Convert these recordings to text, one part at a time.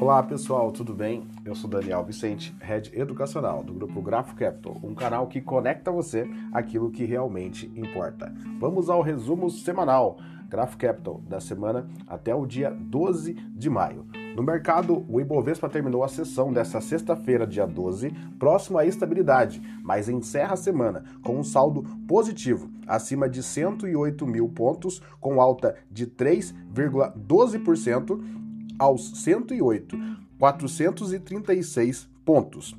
Olá pessoal, tudo bem? Eu sou Daniel Vicente, Head Educacional do grupo Grafo Capital, um canal que conecta você aquilo que realmente importa. Vamos ao resumo semanal Grafo Capital da semana até o dia 12 de maio. No mercado, o Ibovespa terminou a sessão desta sexta-feira, dia 12, próximo à estabilidade, mas encerra a semana com um saldo positivo, acima de 108 mil pontos, com alta de 3,12% aos 108, 436 pontos.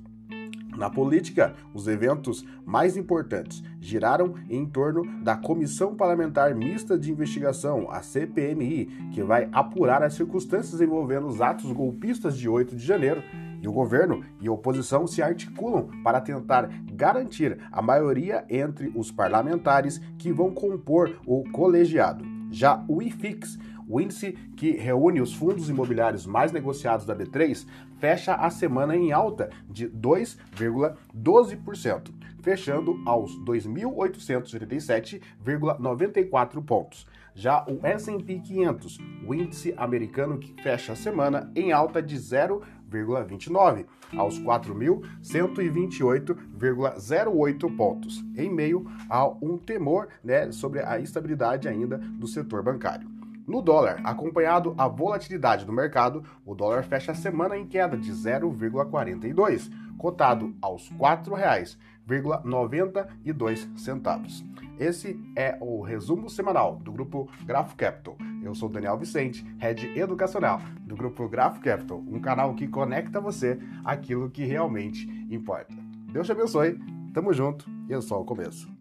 Na política, os eventos mais importantes giraram em torno da Comissão Parlamentar Mista de Investigação, a CPMI, que vai apurar as circunstâncias envolvendo os atos golpistas de 8 de janeiro. E o governo e a oposição se articulam para tentar garantir a maioria entre os parlamentares que vão compor o colegiado. Já o IFIX, o índice que reúne os fundos imobiliários mais negociados da B3 fecha a semana em alta de 2,12%, fechando aos 2.887,94 pontos. Já o S&P 500, o índice americano que fecha a semana em alta de 0,29 aos 4.128,08 pontos, em meio a um temor né, sobre a estabilidade ainda do setor bancário. No dólar, acompanhado a volatilidade do mercado, o dólar fecha a semana em queda de 0,42, cotado aos R$ 4,92. Esse é o resumo semanal do grupo Grafo Capital. Eu sou Daniel Vicente, head educacional do grupo Grafo Capital, um canal que conecta você aquilo que realmente importa. Deus te abençoe, tamo junto e é só o começo.